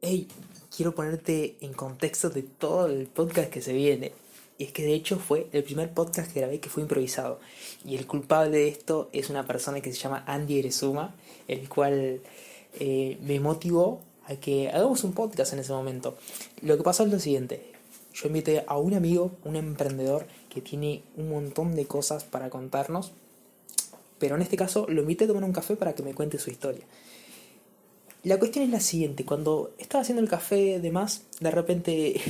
hey, quiero ponerte en contexto de todo el podcast que se viene. Y es que de hecho fue el primer podcast que grabé que fue improvisado. Y el culpable de esto es una persona que se llama Andy Erezuma, el cual eh, me motivó a que hagamos un podcast en ese momento. Lo que pasó es lo siguiente. Yo invité a un amigo, un emprendedor, que tiene un montón de cosas para contarnos. Pero en este caso lo invité a tomar un café para que me cuente su historia. La cuestión es la siguiente, cuando estaba haciendo el café de más, de repente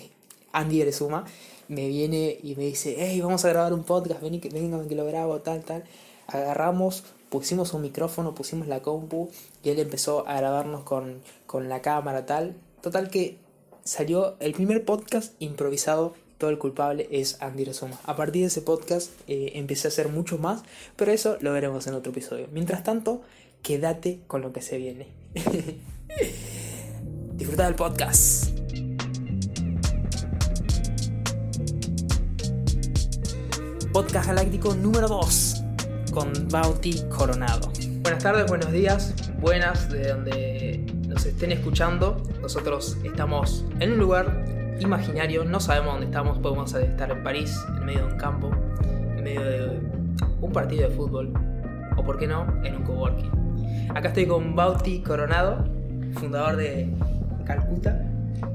Andy Erezuma me viene y me dice, hey, vamos a grabar un podcast, vení que, que lo grabo, tal, tal. Agarramos, pusimos un micrófono, pusimos la compu y él empezó a grabarnos con, con la cámara, tal. Total que salió el primer podcast improvisado todo el culpable es Andy Erezuma. A partir de ese podcast eh, empecé a hacer mucho más, pero eso lo veremos en otro episodio. Mientras tanto, quédate con lo que se viene. Disfruta del podcast. Podcast Galáctico número 2 con Bauti Coronado. Buenas tardes, buenos días, buenas de donde nos estén escuchando. Nosotros estamos en un lugar imaginario, no sabemos dónde estamos, podemos estar en París, en medio de un campo, en medio de un partido de fútbol, o por qué no, en un coworking. Acá estoy con Bauti Coronado, fundador de Calcuta.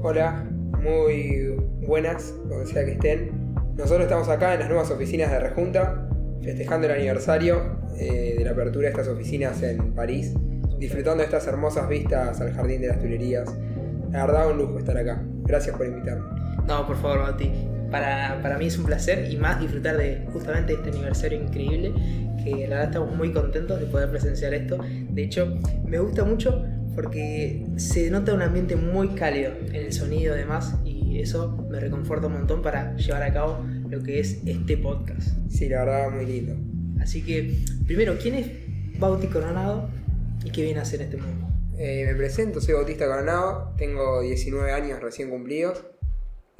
Hola, muy buenas, donde sea que estén. Nosotros estamos acá en las nuevas oficinas de Rejunta, festejando el aniversario eh, de la apertura de estas oficinas en París, disfrutando de estas hermosas vistas al Jardín de las Tuilerías. La verdad, un lujo estar acá. Gracias por invitarme. No, por favor, Bauti. Para, para mí es un placer y más disfrutar de justamente este aniversario increíble, que la verdad estamos muy contentos de poder presenciar esto. De hecho, me gusta mucho porque se nota un ambiente muy cálido en el sonido además y eso me reconforta un montón para llevar a cabo lo que es este podcast. Sí, la verdad, muy lindo. Así que, primero, ¿quién es Bauti Coronado y qué viene a hacer en este mundo? Eh, me presento, soy Bautista Coronado, tengo 19 años recién cumplidos.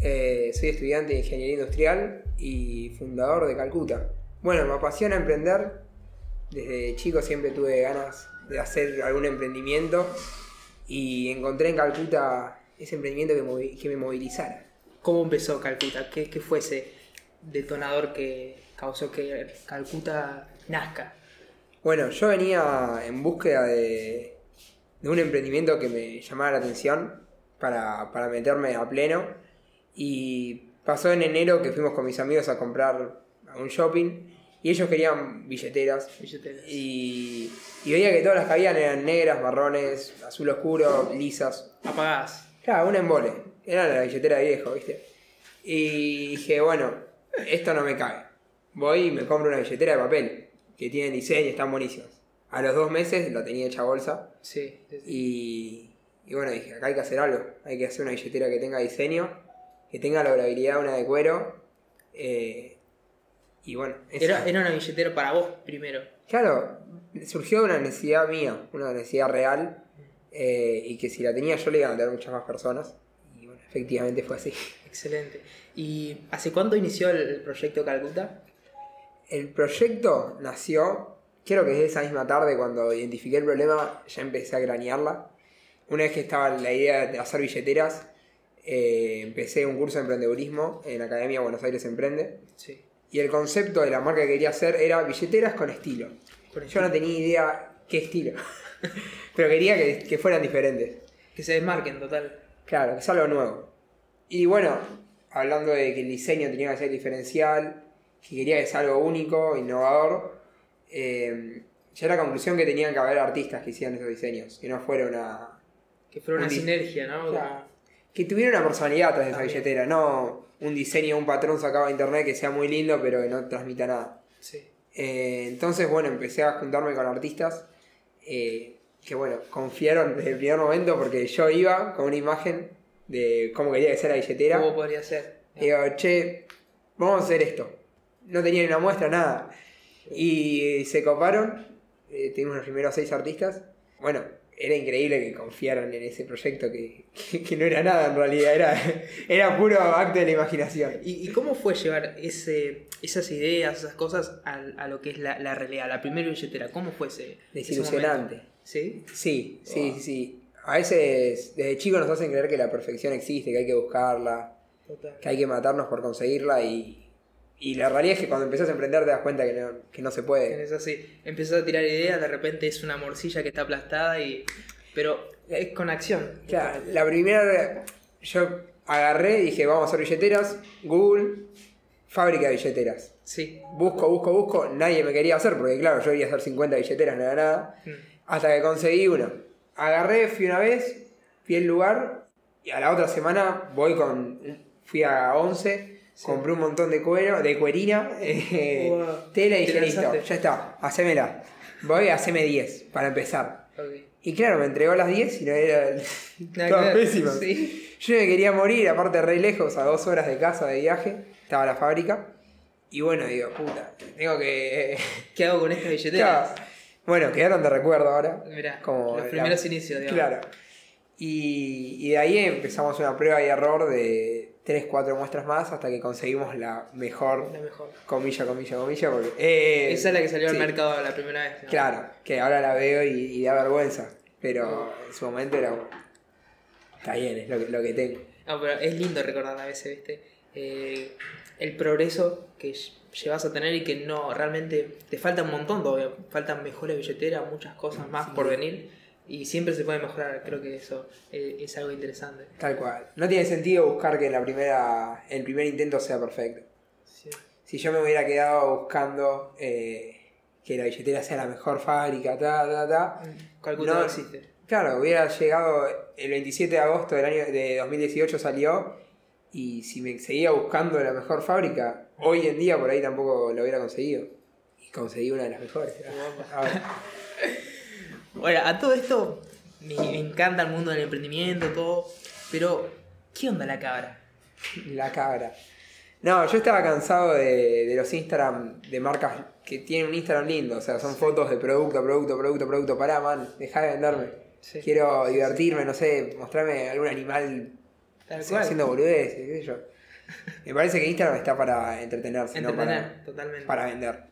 Eh, soy estudiante de Ingeniería Industrial y fundador de Calcuta. Bueno, me apasiona emprender. Desde chico siempre tuve ganas de hacer algún emprendimiento y encontré en Calcuta ese emprendimiento que, movi- que me movilizara. ¿Cómo empezó Calcuta? ¿Qué, qué fue ese detonador que causó que Calcuta nazca? Bueno, yo venía en búsqueda de, de un emprendimiento que me llamara la atención para, para meterme a pleno. Y pasó en enero que fuimos con mis amigos a comprar a un shopping y ellos querían billeteras. Billeteras. Y, y veía que todas las que habían eran negras, marrones, azul oscuro, lisas. Apagadas. Claro, un embole. Era la billetera de viejo, ¿viste? Y dije, bueno, esto no me cabe. Voy y me compro una billetera de papel, que tiene diseño, están buenísimas. A los dos meses lo tenía hecha bolsa. Sí. sí, sí. Y, y bueno, dije, acá hay que hacer algo. Hay que hacer una billetera que tenga diseño, que tenga la durabilidad una de cuero. eh, y bueno, eso. Era, era una billetera para vos primero. Claro, surgió una necesidad mía, una necesidad real, eh, y que si la tenía yo le iba a meter muchas más personas. Y bueno, efectivamente fue así. Excelente. ¿Y hace cuánto inició el, proyecto Calcuta? El proyecto nació, creo que desde esa misma tarde cuando identifiqué el problema ya empecé a cranearla. Una vez que estaba la idea de hacer billeteras, eh, empecé un curso de emprendedurismo en la Academia Buenos Aires Emprende. Sí. Y el concepto de la marca que quería hacer era billeteras con estilo. Con Yo no tenía idea qué estilo, pero quería que, que fueran diferentes. Que se desmarquen, total. Claro, que es algo nuevo. Y bueno, hablando de que el diseño tenía que ser diferencial, que quería que sea algo único, innovador, eh, ya la conclusión que tenían que haber artistas que hicieran esos diseños, que no fuera una... Que fuera una Un sinergia, ¿no? Claro. Que tuviera una personalidad tras de esa billetera, no un diseño, un patrón sacado de internet que sea muy lindo pero que no transmita nada. Sí. Eh, entonces, bueno, empecé a juntarme con artistas eh, que, bueno, confiaron desde el primer momento porque yo iba con una imagen de cómo quería que sea la billetera. ¿Cómo podría ser? Y digo, che, vamos a hacer esto. No tenía ni una muestra, nada. Y se coparon, eh, tuvimos los primeros seis artistas. Bueno, era increíble que confiaran en ese proyecto que, que- que no era nada en realidad, era, era puro acto de la imaginación. ¿Y, y cómo fue llevar ese, esas ideas, esas cosas a, a lo que es la, la realidad, la primera billetera? ¿Cómo fue ese? ese Desilusionante. momento? ¿Sí? Sí, sí, Wow. sí, sí. A veces, desde chicos nos hacen creer que la perfección existe, que hay que buscarla, Total. que hay que matarnos por conseguirla y, y la realidad es que cuando empezás a emprender te das cuenta que no, que no se puede. Es así. Empezás a tirar ideas, de repente es una morcilla que está aplastada y. Pero es con acción. Claro, la primera, yo agarré y dije, vamos a hacer billeteras, Google, fábrica de billeteras. Sí. Busco, busco, busco, nadie me quería hacer, porque claro, yo quería hacer 50 billeteras, no era nada. Mm. Hasta que conseguí una. Agarré, fui una vez, fui al lugar, y a la otra semana voy con. Fui a 11, Sí. compré un montón de cuero, de cuerina, eh, Wow. tela y dije, listo, ya está, hacémela. Voy, haceme 10 para empezar. Y claro, me entregó las 10 y no era. Nada pésimas. Sí. Yo me quería morir, aparte re lejos, a dos horas de casa de viaje, estaba la fábrica. Y bueno, digo, puta, tengo que. ¿Qué hago con esta billetera? Claro. Bueno, quedaron de recuerdo ahora. Mirá, Como los la- primeros inicios, digamos. Claro. Y, y de ahí empezamos una prueba y error de 3, 4 muestras más hasta que conseguimos la mejor, La mejor. comilla, comilla, comilla. Porque, eh, Esa es la que salió sí, al mercado la primera vez. ¿no? Claro, que ahora la veo y, y da vergüenza. Pero en su momento era. Está bien, es lo que, lo que tengo. No, pero es lindo recordar a veces, ¿viste? Eh, el progreso que ll- llevas a tener y que no, realmente te falta un montón todavía. Faltan mejores billeteras, muchas cosas más Sí. por venir. Y siempre se puede mejorar, creo que eso eh, es algo interesante. Tal cual. No tiene sentido buscar que en la primera, el primer intento sea perfecto. Sí. Si yo me hubiera quedado buscando eh, que la billetera sea la mejor fábrica, ta, ta, ta. No. no existe. Claro, hubiera llegado el 27 de agosto del año de 2018 salió y si me seguía buscando la mejor fábrica, hoy en día por ahí tampoco lo hubiera conseguido. Y conseguí una de las mejores. Bueno, a todo esto me, me encanta el mundo del emprendimiento, todo. Pero, ¿qué onda la cabra? la cabra. No, yo estaba cansado de, de los Instagram de marcas que tienen un Instagram lindo, o sea, son fotos de producto, producto, producto, producto. Pará, man, dejá de venderme. Sí. Quiero divertirme, no sé, mostrarme algún animal haciendo boludeces, qué sé yo. Me parece que Instagram está para entretenerse, no Entretener, para, totalmente. para vender.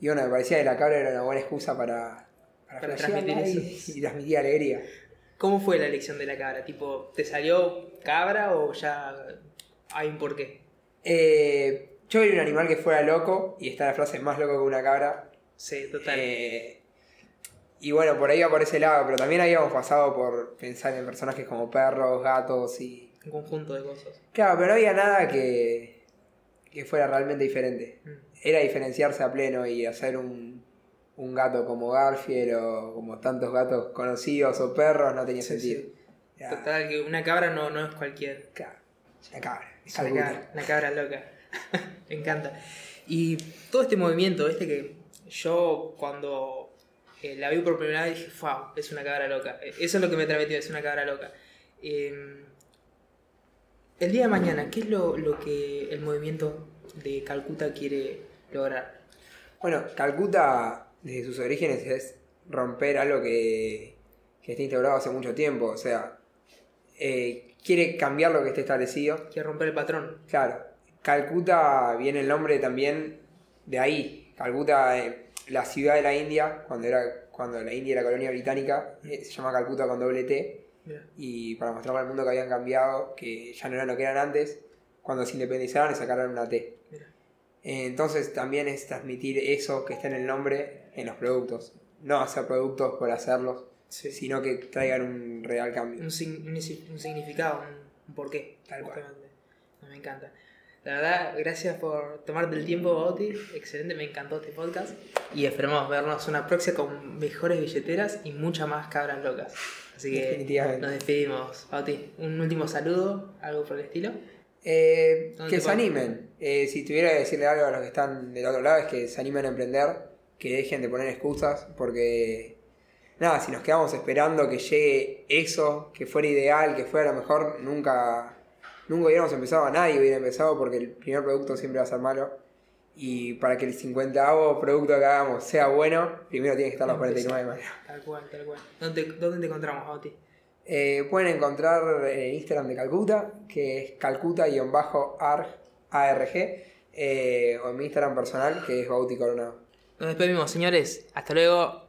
Y bueno, me parecía que la cabra era una buena excusa para, para, transmitir y, eso. y transmitir alegría. ¿Cómo fue la elección de la cabra? Tipo, ¿te salió cabra o ya hay un porqué? Eh, yo quería un animal que fuera loco, y está la frase más loco que una cabra. Sí, total. Eh, y bueno, por ahí va por ese lado, pero también habíamos pasado por pensar en personajes como perros, gatos y... un conjunto de cosas. Claro, pero no había nada que, que fuera realmente diferente. Mm. era diferenciarse a pleno y hacer un, un gato como Garfield o como tantos gatos conocidos o perros no tenía Sí, sentido. sí. Era- Total, que una cabra no, no es cualquier. claro, es una cabra, es una cabra, una cabra loca. Me encanta. Y todo este movimiento, este que yo cuando eh, la vi por primera vez dije, wow, es una cabra loca. Eh, Eso es lo que me transmitió, es una cabra loca. Eh, el día de mañana, ¿qué es lo, lo que el movimiento de Calcuta quiere lograr? Bueno, Calcuta desde sus orígenes es romper algo que, que está instaurado hace mucho tiempo, o sea, eh, quiere cambiar lo que está establecido. Quiere romper el patrón. Claro, Calcuta viene el nombre también de ahí. Calcuta, eh, la ciudad de la India, cuando, era, cuando la India era colonia británica, eh, se llama Calcuta con doble T. Y para mostrarle al mundo que habían cambiado, que ya no eran lo que eran antes, cuando se independizaron le sacaron una T. Mira. Entonces también es transmitir eso que está en el nombre en los productos. No hacer productos por hacerlos, Sí. sino que traigan un real cambio. un, un un significado, un, porqué. Tal cual. me encanta. La verdad, gracias por tomarte el tiempo, Bauti. Excelente, me encantó este podcast. Y esperemos vernos una próxima con mejores billeteras y muchas más cabras locas. Así que nos despedimos. Bauti, un último saludo, algo por el estilo. Eh, ¿Dónde que se animen. Eh, si tuviera que decirle algo a los que están del otro lado es que se animen a emprender, que dejen de poner excusas, porque nada, si nos quedamos esperando que llegue eso, que fuera ideal, que fuera lo mejor, nunca, nunca hubiéramos empezado, nadie hubiera empezado porque el primer producto siempre va a ser malo. Y para que el 50 producto que hagamos sea bueno, primero tiene que estar los Empezar. 49 malos. Tal cual, tal cual. ¿Dónde, dónde te encontramos, Bauti? Eh, pueden encontrar en Instagram de Calcuta, que es calcuta-arg, ARG, eh, o en mi Instagram personal, que es Bauti Coronado. Nos despedimos, señores. Hasta luego.